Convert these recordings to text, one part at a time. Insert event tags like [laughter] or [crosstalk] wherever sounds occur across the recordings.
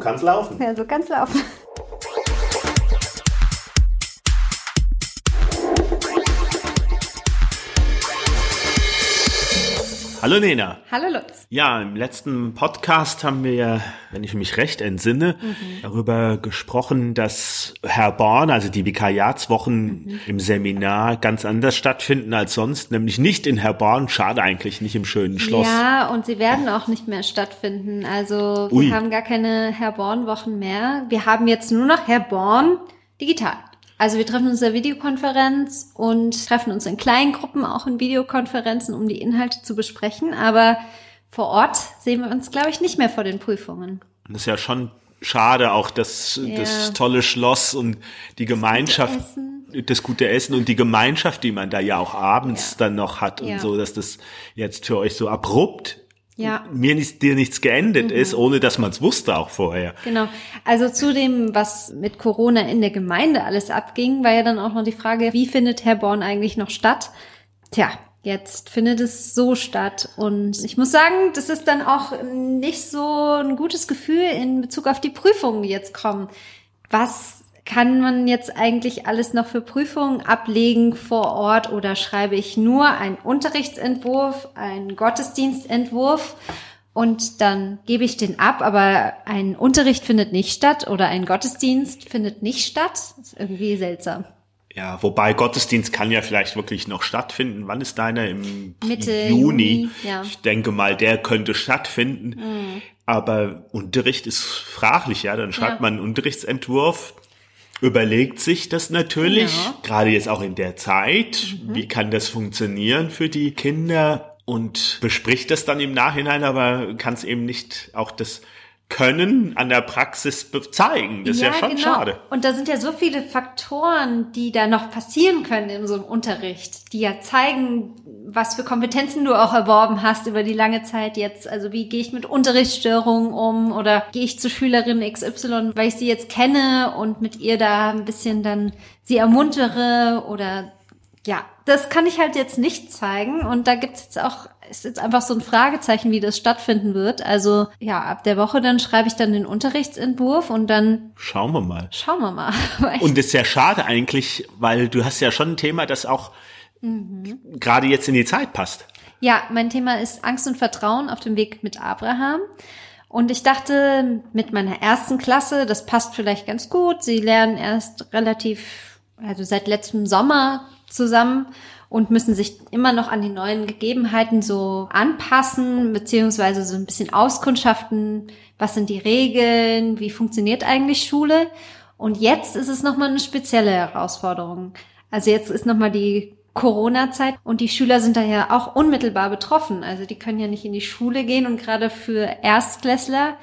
kann's laufen. Ja, so kann's laufen. Hallo Nena. Hallo Lutz. Ja, im letzten Podcast haben wir ja, wenn ich mich recht entsinne, mhm. darüber gesprochen, dass Herr Born, also die Vikariatswochen mhm. im Seminar ganz anders stattfinden als sonst, nämlich nicht in Herborn, schade eigentlich, nicht im schönen Schloss. Ja, und sie werden auch nicht mehr stattfinden. Also wir Ui. haben gar keine Herborn-Wochen mehr. Wir haben jetzt nur noch Herborn digital. Also wir treffen uns in der Videokonferenz und treffen uns in kleinen Gruppen, auch in Videokonferenzen, um die Inhalte zu besprechen. Aber vor Ort sehen wir uns, glaube ich, nicht mehr vor den Prüfungen. Das ist ja schon schade, auch das, ja. das tolle Schloss und die Gemeinschaft, das gute, das gute, Essen und die Gemeinschaft, die man da ja auch abends ja. dann noch hat und ja. so, dass das jetzt für euch so abrupt ja. mir nicht, dir nichts geendet mhm. ist, ohne dass man es wusste auch vorher. Genau. Also zu dem, was mit Corona in der Gemeinde alles abging, war ja dann auch noch die Frage, wie findet Herr Born eigentlich noch statt? Tja, jetzt findet es so statt. Und ich muss sagen, das ist dann auch nicht so ein gutes Gefühl in Bezug auf die Prüfungen, die jetzt kommen. Was kann man jetzt eigentlich alles noch für Prüfungen ablegen vor Ort oder schreibe ich nur einen Unterrichtsentwurf, einen Gottesdienstentwurf und dann gebe ich den ab, aber ein Unterricht findet nicht statt oder ein Gottesdienst findet nicht statt? Das ist irgendwie seltsam. Ja, wobei Gottesdienst kann ja vielleicht wirklich noch stattfinden. Wann ist deiner? Im Mitte Juni. Juni ja. Ich denke mal, der könnte stattfinden. Mhm. Aber Unterricht ist fraglich, ja. Dann schreibt ja. man einen Unterrichtsentwurf überlegt sich das natürlich, ja. gerade jetzt auch in der Zeit, mhm. wie kann das funktionieren für die Kinder und bespricht das dann im Nachhinein, aber kann es eben nicht auch das können an der Praxis zeigen. Das ja, ist ja schon genau. schade. Und da sind ja so viele Faktoren, die da noch passieren können in so einem Unterricht, die ja zeigen, was für Kompetenzen du auch erworben hast über die lange Zeit jetzt. Also wie gehe ich mit Unterrichtsstörungen um oder gehe ich zu Schülerin XY, weil ich sie jetzt kenne und mit ihr da ein bisschen dann sie ermuntere oder ja, das kann ich halt jetzt nicht zeigen und da gibt's jetzt auch ist jetzt einfach so ein Fragezeichen, wie das stattfinden wird. Also ja, ab der Woche dann schreibe ich dann den Unterrichtsentwurf und dann schauen wir mal. Schauen wir mal. [laughs] und das ist ja schade eigentlich, weil du hast ja schon ein Thema, das auch mhm. gerade jetzt in die Zeit passt. Ja, mein Thema ist Angst und Vertrauen auf dem Weg mit Abraham. Und ich dachte, mit meiner ersten Klasse, das passt vielleicht ganz gut. Sie lernen erst relativ, also seit letztem Sommer zusammen und müssen sich immer noch an die neuen Gegebenheiten so anpassen, beziehungsweise so ein bisschen auskundschaften, was sind die Regeln, wie funktioniert eigentlich Schule. Und jetzt ist es nochmal eine spezielle Herausforderung. Also jetzt ist nochmal die Corona-Zeit und die Schüler sind da ja auch unmittelbar betroffen. Also die können ja nicht in die Schule gehen und gerade für Erstklässler,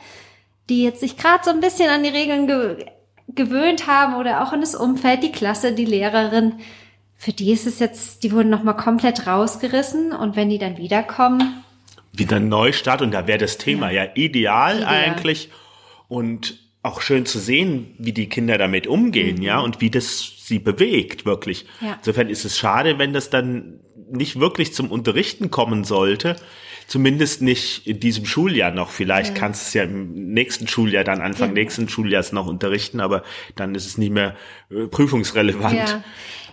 die jetzt sich gerade so ein bisschen an die Regeln ge gewöhnt haben oder auch in das Umfeld, die Klasse, die Lehrerin, für die ist es jetzt, die wurden nochmal komplett rausgerissen und wenn die dann wiederkommen. Wieder Neustart und da wäre das Thema ja, ja ideal, ideal, eigentlich und auch schön zu sehen, wie die Kinder damit umgehen, mhm. ja, und wie das sie bewegt, wirklich. Ja. Insofern ist es schade, wenn das dann nicht wirklich zum Unterrichten kommen sollte. Zumindest nicht in diesem Schuljahr noch. Vielleicht ja. kannst du es ja im nächsten Schuljahr, dann Anfang ja. nächsten Schuljahrs noch unterrichten, aber dann ist es nicht mehr äh, prüfungsrelevant. Ja.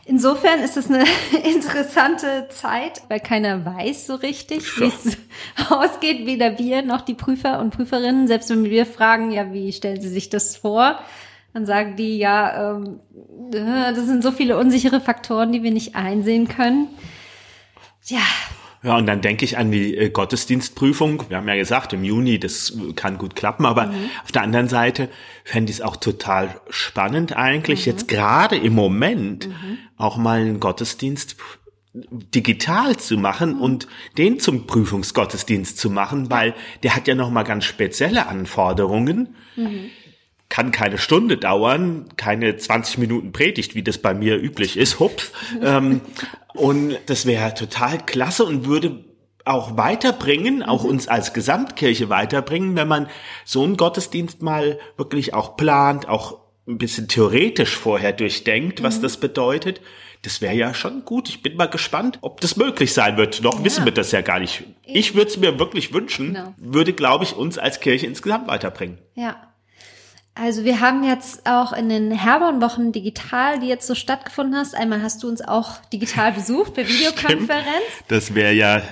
Insofern ist es eine [laughs] interessante Zeit, weil keiner weiß so richtig, wie es [laughs] ausgeht, weder wir noch die Prüfer und Prüferinnen. Selbst wenn wir fragen, ja, wie stellen Sie sich das vor? Dann sagen die, ja, ähm, äh, das sind so viele unsichere Faktoren, die wir nicht einsehen können. Ja, ja, und dann denke ich an die äh, Gottesdienstprüfung. Wir haben ja gesagt, im Juni, das kann gut klappen, aber mhm. auf der anderen Seite fände ich es auch total spannend eigentlich, mhm. jetzt gerade im Moment mhm. auch mal einen Gottesdienst digital zu machen mhm. und den zum Prüfungsgottesdienst zu machen, weil der hat ja nochmal ganz spezielle Anforderungen. Kann keine Stunde dauern, keine 20 Minuten Predigt, wie das bei mir üblich ist, hups. ähm, und das wäre total klasse und würde auch weiterbringen, auch mhm. uns als Gesamtkirche weiterbringen, wenn man so einen Gottesdienst mal wirklich auch plant, auch ein bisschen theoretisch vorher durchdenkt, was mhm. das bedeutet. Das wäre ja schon gut. Ich bin mal gespannt, ob das möglich sein wird. Noch ja. wissen wir das ja gar nicht. Ich würde es mir wirklich wünschen, genau. würde, glaube ich, uns als Kirche insgesamt weiterbringen. Ja. Also wir haben jetzt auch in den Herborn-Wochen digital, die jetzt so stattgefunden hast. Einmal hast du uns auch digital besucht per [laughs] Videokonferenz. Stimmt. Das wäre ja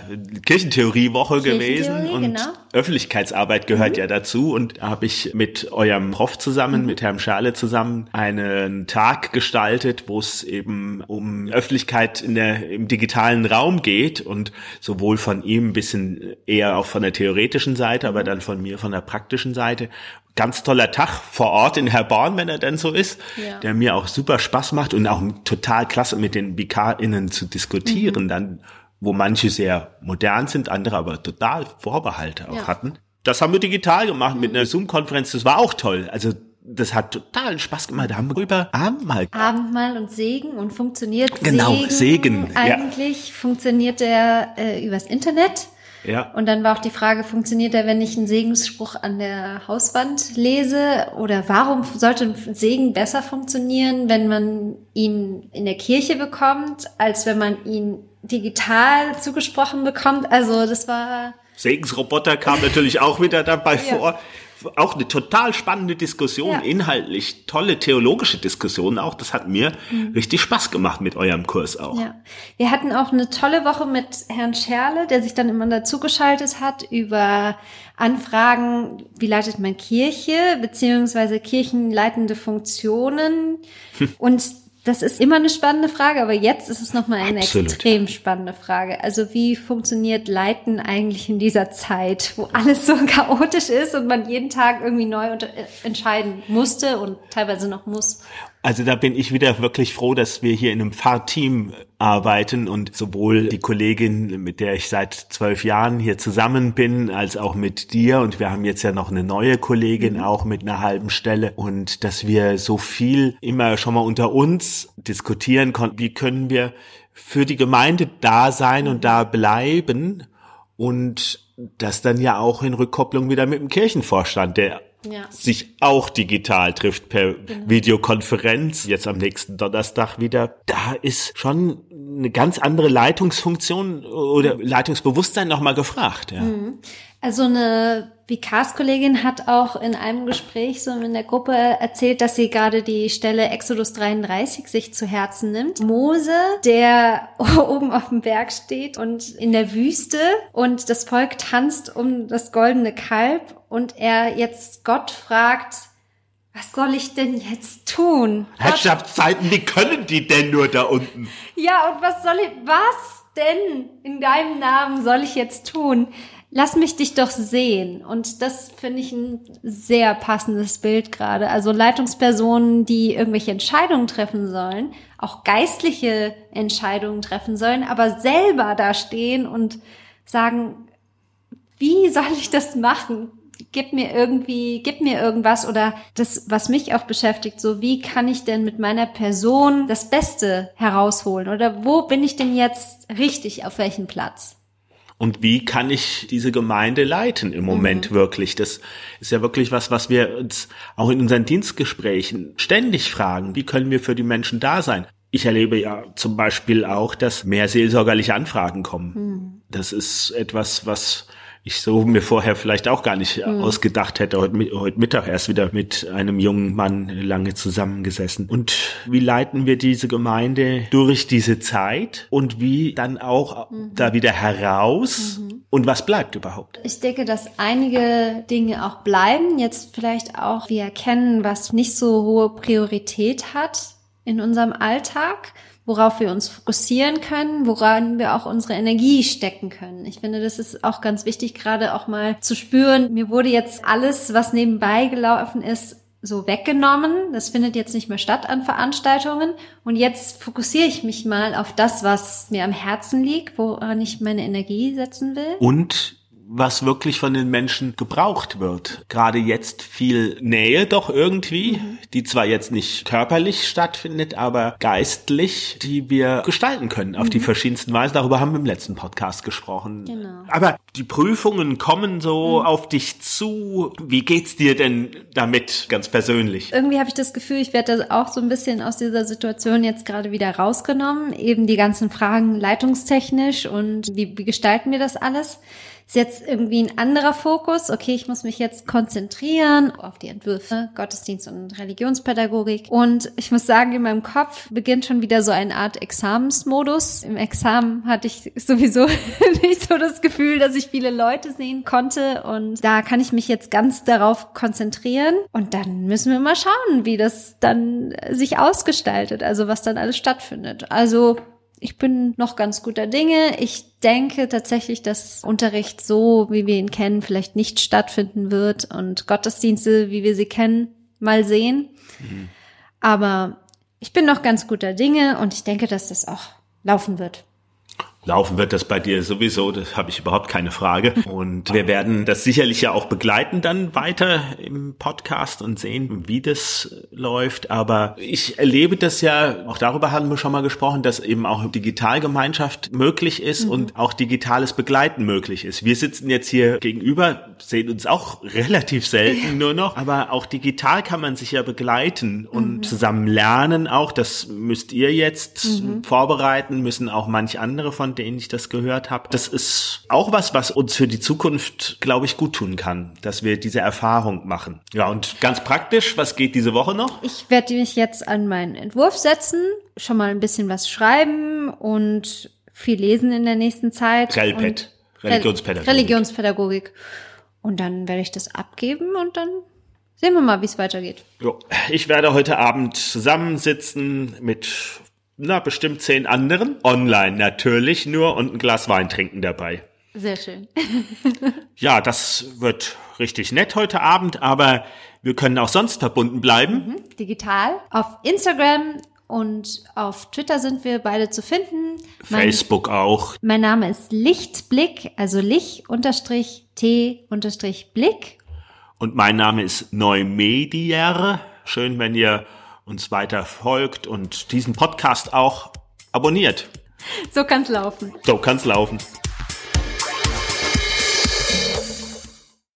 Kirchentheoriewoche gewesen und genau. Öffentlichkeitsarbeit gehört mhm. ja dazu. Und da habe ich mit eurem Prof zusammen, mhm. mit Herrn Schale zusammen, einen Tag gestaltet, wo es eben um Öffentlichkeit in der, im digitalen Raum geht und sowohl von ihm ein bisschen eher auch von der theoretischen Seite, aber dann von mir von der praktischen Seite ganz toller Tag vor Ort in Herborn, wenn er denn so ist, ja. der mir auch super Spaß macht und auch total klasse mit den VK-Innen zu diskutieren, mhm. dann, wo manche sehr modern sind, andere aber total Vorbehalte auch ja. hatten. Das haben wir digital gemacht mhm. mit einer Zoom-Konferenz, das war auch toll. Also das hat total Spaß gemacht. Da haben wir über Abendmahl. Abendmahl und Segen und funktioniert genau, Segen. Segen eigentlich ja. funktioniert der äh, übers Internet. Ja. Und dann war auch die Frage, funktioniert er, wenn ich einen Segensspruch an der Hauswand lese? Oder warum sollte ein Segen besser funktionieren, wenn man ihn in der Kirche bekommt, als wenn man ihn digital zugesprochen bekommt? Also das war. Segensroboter kam natürlich auch wieder dabei ja. vor auch eine total spannende Diskussion, ja. inhaltlich tolle theologische Diskussion auch. Das hat mir mhm. richtig Spaß gemacht mit eurem Kurs auch. Ja. Wir hatten auch eine tolle Woche mit Herrn Scherle, der sich dann immer dazugeschaltet hat über Anfragen, wie leitet man Kirche, beziehungsweise kirchenleitende Funktionen. Und das ist immer eine spannende Frage, aber jetzt ist es nochmal eine Absolut. extrem spannende Frage. Also wie funktioniert Leiten eigentlich in dieser Zeit, wo alles so [laughs] chaotisch ist und man jeden Tag irgendwie neu äh, entscheiden musste und teilweise noch muss? Also da bin ich wieder wirklich froh, dass wir hier in einem Fahrteam arbeiten und sowohl die Kollegin, mit der ich seit zwölf Jahren hier zusammen bin, als auch mit dir. Und wir haben jetzt ja noch eine neue Kollegin mhm. auch mit einer halben Stelle. Und dass wir so viel immer schon mal unter uns diskutieren konnten, wie können wir für die Gemeinde da sein und da bleiben. Und das dann ja auch in Rückkopplung wieder mit dem Kirchenvorstand, der ja. sich auch digital trifft per genau. Videokonferenz, jetzt am nächsten Donnerstag wieder. Da ist schon eine ganz andere Leitungsfunktion oder Leitungsbewusstsein nochmal gefragt. Ja. Mhm. Also eine Vikars-Kollegin hat auch in einem Gespräch so in der Gruppe erzählt, dass sie gerade die Stelle Exodus 33 sich zu Herzen nimmt. Mose, der [laughs] oben auf dem Berg steht und in der Wüste und das Volk tanzt um das goldene Kalb und er jetzt Gott fragt, was soll ich denn jetzt tun? Herrschaftszeiten, wie können die denn nur da unten? Ja, und was soll ich, was denn in deinem Namen soll ich jetzt tun? Lass mich dich doch sehen. Und das finde ich ein sehr passendes Bild gerade. Also Leitungspersonen, die irgendwelche Entscheidungen treffen sollen, auch geistliche Entscheidungen treffen sollen, aber selber da stehen und sagen, wie soll ich das machen? Gib mir irgendwie, gib mir irgendwas oder das, was mich auch beschäftigt, so wie kann ich denn mit meiner Person das Beste herausholen oder wo bin ich denn jetzt richtig auf welchem Platz? Und wie kann ich diese Gemeinde leiten im Moment mhm. wirklich? Das ist ja wirklich was, was wir uns auch in unseren Dienstgesprächen ständig fragen. Wie können wir für die Menschen da sein? Ich erlebe ja zum Beispiel auch, dass mehr seelsorgerliche Anfragen kommen. Mhm. Das ist etwas, was ich so mir vorher vielleicht auch gar nicht mhm. ausgedacht hätte. Heute, heute Mittag erst wieder mit einem jungen Mann lange zusammengesessen. Und wie leiten wir diese Gemeinde durch diese Zeit und wie dann auch mhm. da wieder heraus? Mhm. Und was bleibt überhaupt? Ich denke, dass einige Dinge auch bleiben. Jetzt vielleicht auch wir erkennen, was nicht so hohe Priorität hat in unserem Alltag worauf wir uns fokussieren können, woran wir auch unsere Energie stecken können. Ich finde, das ist auch ganz wichtig, gerade auch mal zu spüren, mir wurde jetzt alles, was nebenbei gelaufen ist, so weggenommen. Das findet jetzt nicht mehr statt an Veranstaltungen. Und jetzt fokussiere ich mich mal auf das, was mir am Herzen liegt, woran ich meine Energie setzen will. Und was wirklich von den Menschen gebraucht wird. Gerade jetzt viel Nähe doch irgendwie, mhm. die zwar jetzt nicht körperlich stattfindet, aber geistlich, die wir gestalten können auf mhm. die verschiedensten Weisen. Darüber haben wir im letzten Podcast gesprochen. Genau. Aber die Prüfungen kommen so mhm. auf dich zu. Wie geht's dir denn damit ganz persönlich? Irgendwie habe ich das Gefühl, ich werde auch so ein bisschen aus dieser Situation jetzt gerade wieder rausgenommen. Eben die ganzen Fragen leitungstechnisch und wie, wie gestalten wir das alles? Ist jetzt irgendwie ein anderer Fokus. Okay, ich muss mich jetzt konzentrieren auf die Entwürfe, Gottesdienst und Religionspädagogik. Und ich muss sagen, in meinem Kopf beginnt schon wieder so eine Art Examensmodus. Im Examen hatte ich sowieso [laughs] nicht so das Gefühl, dass ich viele Leute sehen konnte. Und da kann ich mich jetzt ganz darauf konzentrieren. Und dann müssen wir mal schauen, wie das dann sich ausgestaltet, also was dann alles stattfindet. Also ich bin noch ganz guter Dinge. Ich denke tatsächlich, dass Unterricht so, wie wir ihn kennen, vielleicht nicht stattfinden wird und Gottesdienste, wie wir sie kennen, mal sehen. Mhm. Aber ich bin noch ganz guter Dinge und ich denke, dass das auch laufen wird. Laufen wird das bei dir sowieso, das habe ich überhaupt keine Frage. Und wir werden das sicherlich ja auch begleiten dann weiter im Podcast und sehen, wie das läuft. Aber ich erlebe das ja, auch darüber haben wir schon mal gesprochen, dass eben auch Digitalgemeinschaft möglich ist mhm. und auch digitales Begleiten möglich ist. Wir sitzen jetzt hier gegenüber, sehen uns auch relativ selten nur noch, aber auch digital kann man sich ja begleiten und mhm. zusammen lernen auch. Das müsst ihr jetzt mhm. vorbereiten, müssen auch manch andere von von denen ich das gehört habe. Das ist auch was, was uns für die Zukunft, glaube ich, gut tun kann, dass wir diese Erfahrung machen. Ja, und ganz praktisch, was geht diese Woche noch? Ich werde mich jetzt an meinen Entwurf setzen, schon mal ein bisschen was schreiben und viel lesen in der nächsten Zeit. Relped, Religionspädagogik. Religionspädagogik. Und dann werde ich das abgeben und dann sehen wir mal, wie es weitergeht. Jo. Ich werde heute Abend zusammensitzen mit na, bestimmt zehn anderen. Online natürlich nur und ein Glas Wein trinken dabei. Sehr schön. [laughs] ja, das wird richtig nett heute Abend, aber wir können auch sonst verbunden bleiben. Mhm, digital. Auf Instagram und auf Twitter sind wir beide zu finden. Facebook mein, auch. Mein Name ist Lichtblick, also Lich-T-Blick. Und mein Name ist Neumedier. Schön, wenn ihr uns weiter folgt und diesen Podcast auch abonniert. So kann's laufen. So kann's laufen.